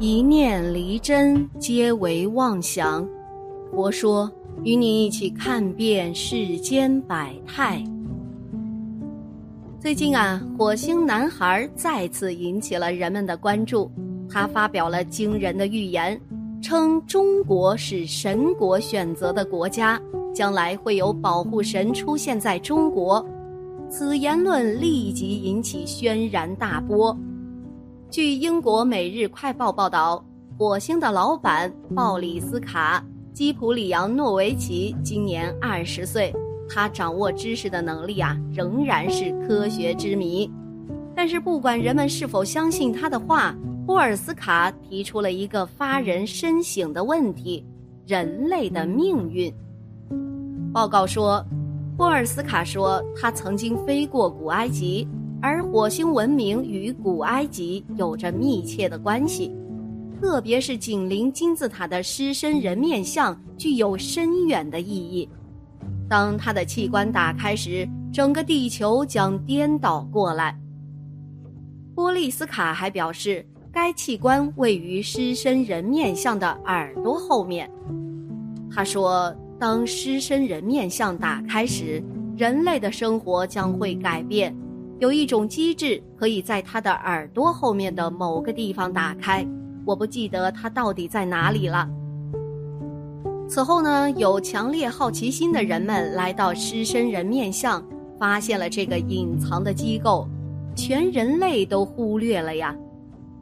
一念离真，皆为妄想。佛说，与你一起看遍世间百态。最近啊，火星男孩再次引起了人们的关注。他发表了惊人的预言，称中国是神国选择的国家，将来会有保护神出现在中国。此言论立即引起轩然大波。据英国《每日快报》报道，火星的老板鲍里斯卡·基普里扬诺维奇今年二十岁，他掌握知识的能力啊，仍然是科学之谜。但是，不管人们是否相信他的话，波尔斯卡提出了一个发人深省的问题：人类的命运。报告说，波尔斯卡说，他曾经飞过古埃及。而火星文明与古埃及有着密切的关系，特别是紧邻金字塔的狮身人面像具有深远的意义。当它的器官打开时，整个地球将颠倒过来。波利斯卡还表示，该器官位于狮身人面像的耳朵后面。他说，当狮身人面像打开时，人类的生活将会改变。有一种机制可以在他的耳朵后面的某个地方打开，我不记得它到底在哪里了。此后呢，有强烈好奇心的人们来到狮身人面像，发现了这个隐藏的机构，全人类都忽略了呀。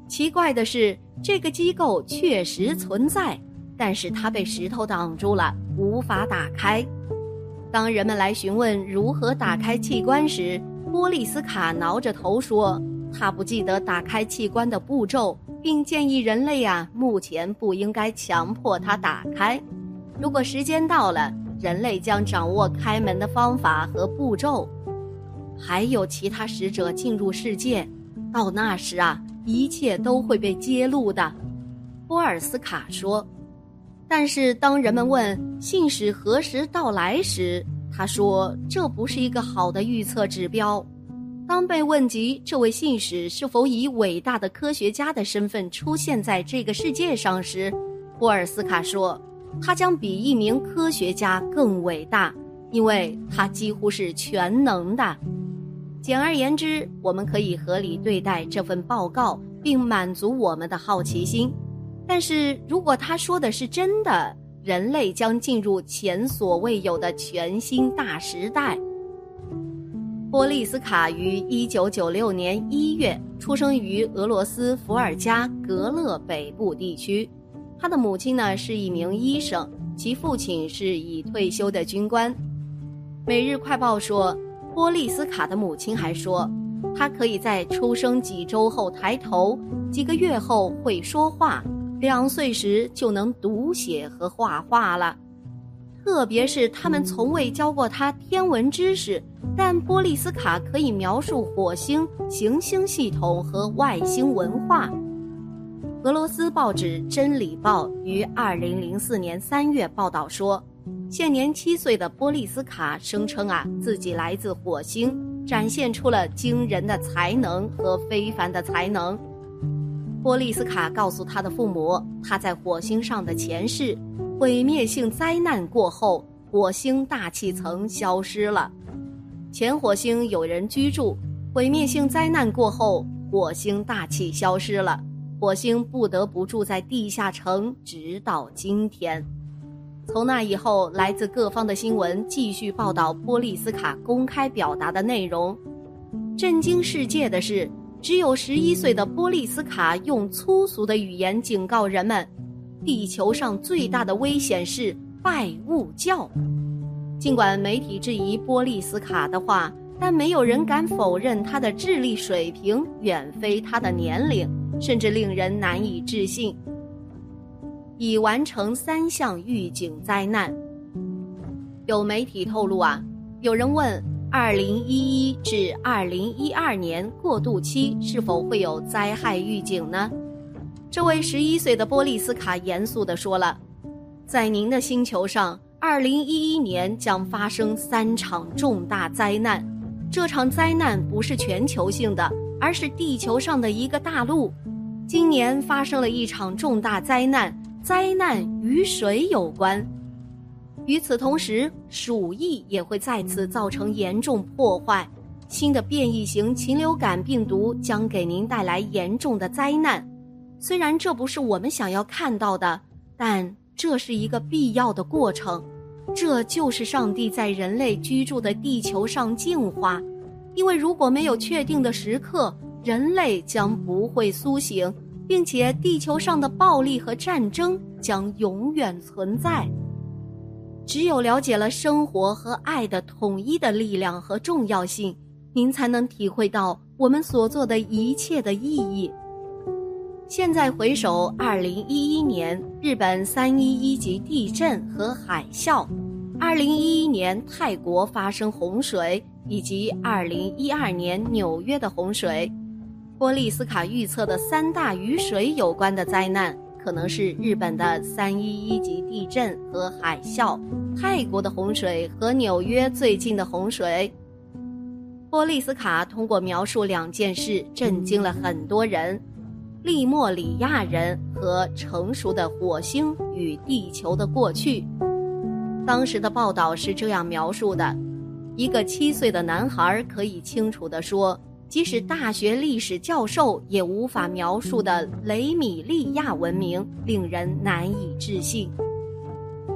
奇怪的是，这个机构确实存在，但是它被石头挡住了，无法打开。当人们来询问如何打开器官时，波利斯卡挠着头说：“他不记得打开器官的步骤，并建议人类啊，目前不应该强迫他打开。如果时间到了，人类将掌握开门的方法和步骤。还有其他使者进入世界，到那时啊，一切都会被揭露的。”波尔斯卡说。但是当人们问信使何时到来时，他说：“这不是一个好的预测指标。”当被问及这位信使是否以伟大的科学家的身份出现在这个世界上时，波尔斯卡说：“他将比一名科学家更伟大，因为他几乎是全能的。”简而言之，我们可以合理对待这份报告，并满足我们的好奇心。但是如果他说的是真的，人类将进入前所未有的全新大时代。波利斯卡于一九九六年一月出生于俄罗斯伏尔加格勒北部地区，他的母亲呢是一名医生，其父亲是已退休的军官。《每日快报》说，波利斯卡的母亲还说，他可以在出生几周后抬头，几个月后会说话。两岁时就能读写和画画了，特别是他们从未教过他天文知识，但波利斯卡可以描述火星、行星系统和外星文化。俄罗斯报纸《真理报》于二零零四年三月报道说，现年七岁的波利斯卡声称啊自己来自火星，展现出了惊人的才能和非凡的才能。波利斯卡告诉他的父母，他在火星上的前世，毁灭性灾难过后，火星大气层消失了。前火星有人居住，毁灭性灾难过后，火星大气消失了，火星不得不住在地下城，直到今天。从那以后，来自各方的新闻继续报道波利斯卡公开表达的内容。震惊世界的是。只有十一岁的波利斯卡用粗俗的语言警告人们：地球上最大的危险是拜物教。尽管媒体质疑波利斯卡的话，但没有人敢否认他的智力水平远非他的年龄，甚至令人难以置信。已完成三项预警灾难。有媒体透露啊，有人问。二零一一至二零一二年过渡期是否会有灾害预警呢？这位十一岁的波利斯卡严肃地说了：“在您的星球上，二零一一年将发生三场重大灾难。这场灾难不是全球性的，而是地球上的一个大陆。今年发生了一场重大灾难，灾难与水有关。与此同时，鼠疫也会再次造成严重破坏。新的变异型禽流感病毒将给您带来严重的灾难。虽然这不是我们想要看到的，但这是一个必要的过程。这就是上帝在人类居住的地球上净化。因为如果没有确定的时刻，人类将不会苏醒，并且地球上的暴力和战争将永远存在。只有了解了生活和爱的统一的力量和重要性，您才能体会到我们所做的一切的意义。现在回首二零一一年日本三一一级地震和海啸，二零一一年泰国发生洪水，以及二零一二年纽约的洪水，波利斯卡预测的三大与水有关的灾难。可能是日本的三一一级地震和海啸，泰国的洪水和纽约最近的洪水。波利斯卡通过描述两件事震惊了很多人：利莫里亚人和成熟的火星与地球的过去。当时的报道是这样描述的：一个七岁的男孩可以清楚地说。即使大学历史教授也无法描述的雷米利亚文明，令人难以置信。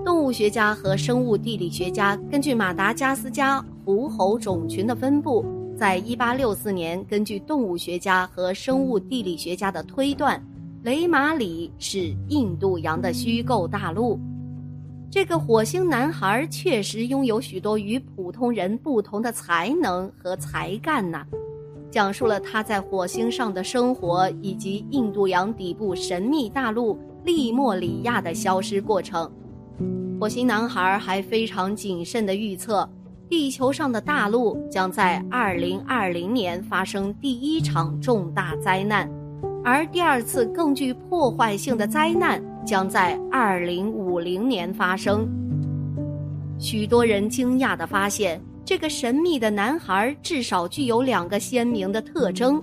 动物学家和生物地理学家根据马达加斯加狐猴种群的分布，在一八六四年根据动物学家和生物地理学家的推断，雷马里是印度洋的虚构大陆。这个火星男孩确实拥有许多与普通人不同的才能和才干呢。讲述了他在火星上的生活，以及印度洋底部神秘大陆利莫里亚的消失过程。火星男孩还非常谨慎地预测，地球上的大陆将在2020年发生第一场重大灾难，而第二次更具破坏性的灾难将在2050年发生。许多人惊讶地发现。这个神秘的男孩至少具有两个鲜明的特征：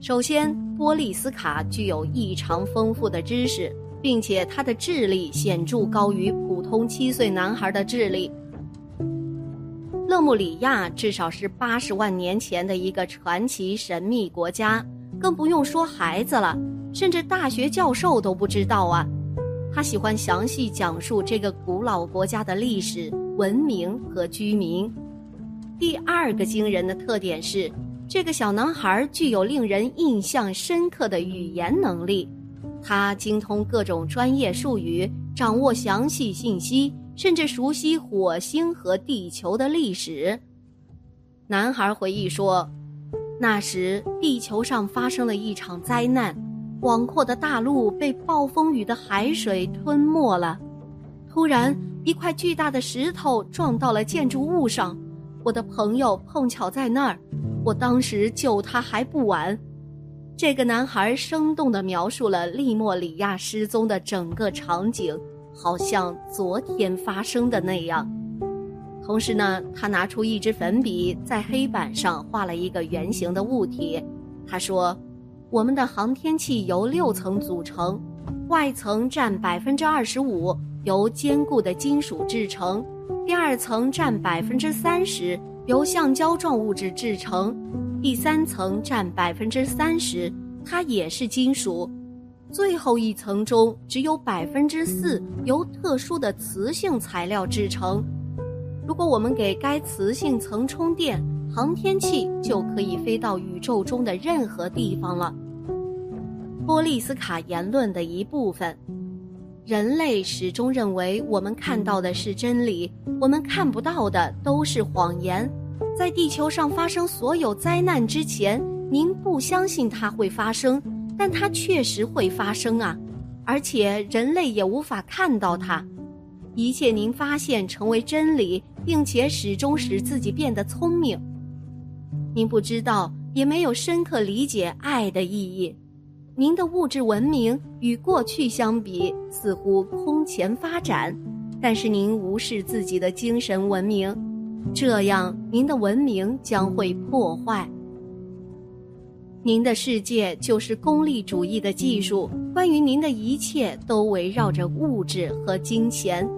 首先，波利斯卡具有异常丰富的知识，并且他的智力显著高于普通七岁男孩的智力。勒穆里亚至少是八十万年前的一个传奇神秘国家，更不用说孩子了，甚至大学教授都不知道啊。他喜欢详细讲述这个古老国家的历史、文明和居民。第二个惊人的特点是，这个小男孩具有令人印象深刻的语言能力，他精通各种专业术语，掌握详细信息，甚至熟悉火星和地球的历史。男孩回忆说，那时地球上发生了一场灾难，广阔的大陆被暴风雨的海水吞没了。突然，一块巨大的石头撞到了建筑物上。我的朋友碰巧在那儿，我当时救他还不晚。这个男孩生动地描述了利莫里亚失踪的整个场景，好像昨天发生的那样。同时呢，他拿出一支粉笔，在黑板上画了一个圆形的物体。他说：“我们的航天器由六层组成，外层占百分之二十五，由坚固的金属制成。”第二层占百分之三十，由橡胶状物质制成；第三层占百分之三十，它也是金属；最后一层中只有百分之四由特殊的磁性材料制成。如果我们给该磁性层充电，航天器就可以飞到宇宙中的任何地方了。波利斯卡言论的一部分。人类始终认为我们看到的是真理，我们看不到的都是谎言。在地球上发生所有灾难之前，您不相信它会发生，但它确实会发生啊！而且人类也无法看到它。一切您发现成为真理，并且始终使自己变得聪明。您不知道，也没有深刻理解爱的意义。您的物质文明与过去相比似乎空前发展，但是您无视自己的精神文明，这样您的文明将会破坏。您的世界就是功利主义的技术，关于您的一切都围绕着物质和金钱。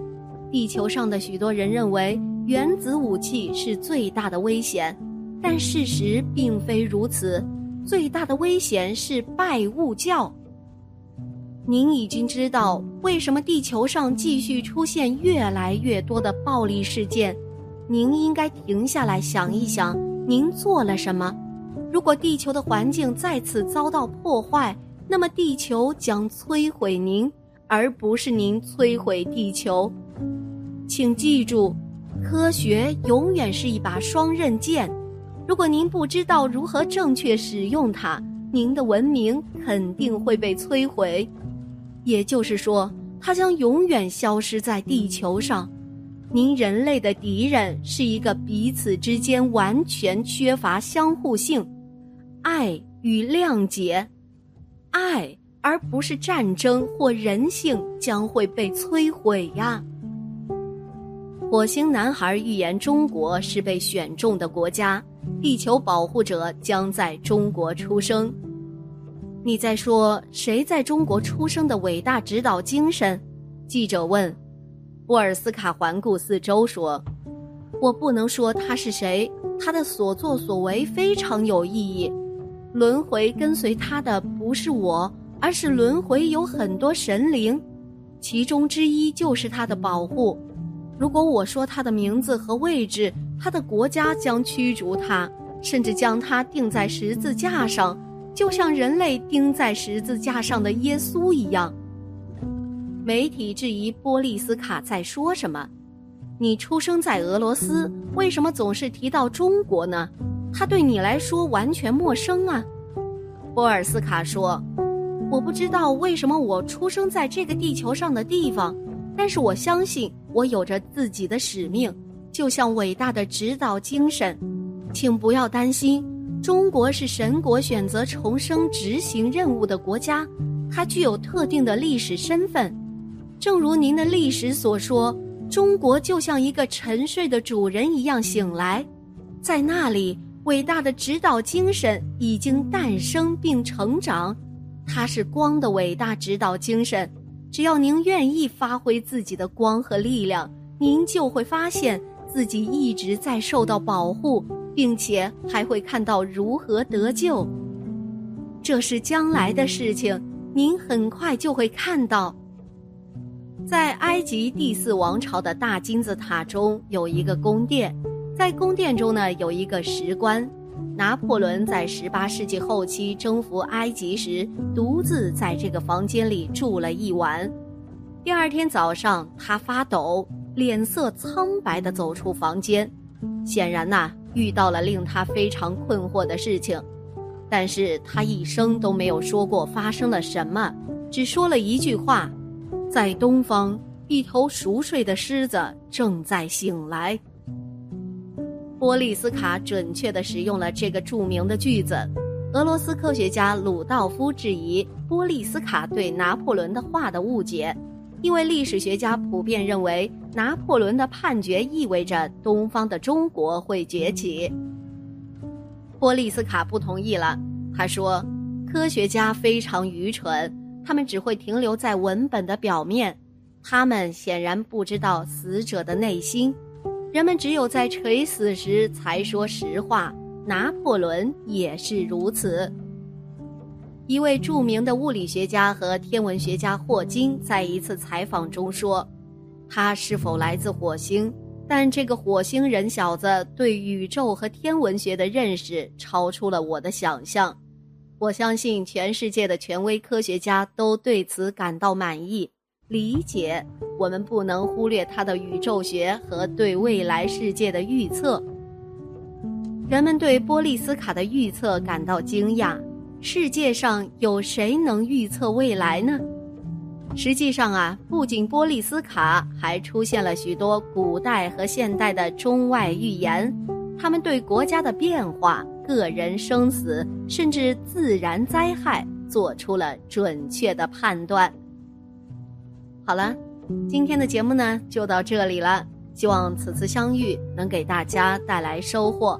地球上的许多人认为原子武器是最大的危险，但事实并非如此。最大的危险是拜物教。您已经知道为什么地球上继续出现越来越多的暴力事件。您应该停下来想一想，您做了什么？如果地球的环境再次遭到破坏，那么地球将摧毁您，而不是您摧毁地球。请记住，科学永远是一把双刃剑。如果您不知道如何正确使用它，您的文明肯定会被摧毁。也就是说，它将永远消失在地球上。您人类的敌人是一个彼此之间完全缺乏相互性。爱与谅解，爱而不是战争或人性将会被摧毁呀。火星男孩预言中国是被选中的国家，地球保护者将在中国出生。你在说谁在中国出生的伟大指导精神？记者问。波尔斯卡环顾四周说：“我不能说他是谁，他的所作所为非常有意义。”轮回跟随他的不是我，而是轮回有很多神灵，其中之一就是他的保护。如果我说他的名字和位置，他的国家将驱逐他，甚至将他钉在十字架上，就像人类钉在十字架上的耶稣一样。媒体质疑波利斯卡在说什么？你出生在俄罗斯，为什么总是提到中国呢？他对你来说完全陌生啊，波尔斯卡说：“我不知道为什么我出生在这个地球上的地方，但是我相信我有着自己的使命，就像伟大的指导精神。请不要担心，中国是神国选择重生执行任务的国家，它具有特定的历史身份，正如您的历史所说，中国就像一个沉睡的主人一样醒来，在那里。”伟大的指导精神已经诞生并成长，它是光的伟大指导精神。只要您愿意发挥自己的光和力量，您就会发现自己一直在受到保护，并且还会看到如何得救。这是将来的事情，您很快就会看到。在埃及第四王朝的大金字塔中有一个宫殿。在宫殿中呢，有一个石棺。拿破仑在十八世纪后期征服埃及时，独自在这个房间里住了一晚。第二天早上，他发抖，脸色苍白地走出房间，显然呐，遇到了令他非常困惑的事情。但是他一生都没有说过发生了什么，只说了一句话：“在东方，一头熟睡的狮子正在醒来。”波利斯卡准确地使用了这个著名的句子。俄罗斯科学家鲁道夫质疑波利斯卡对拿破仑的话的误解，因为历史学家普遍认为拿破仑的判决意味着东方的中国会崛起。波利斯卡不同意了，他说：“科学家非常愚蠢，他们只会停留在文本的表面，他们显然不知道死者的内心。”人们只有在垂死时才说实话，拿破仑也是如此。一位著名的物理学家和天文学家霍金在一次采访中说：“他是否来自火星？但这个火星人小子对宇宙和天文学的认识超出了我的想象。我相信全世界的权威科学家都对此感到满意。”理解，我们不能忽略他的宇宙学和对未来世界的预测。人们对波利斯卡的预测感到惊讶。世界上有谁能预测未来呢？实际上啊，不仅波利斯卡，还出现了许多古代和现代的中外预言。他们对国家的变化、个人生死，甚至自然灾害，做出了准确的判断。好了，今天的节目呢就到这里了。希望此次相遇能给大家带来收获。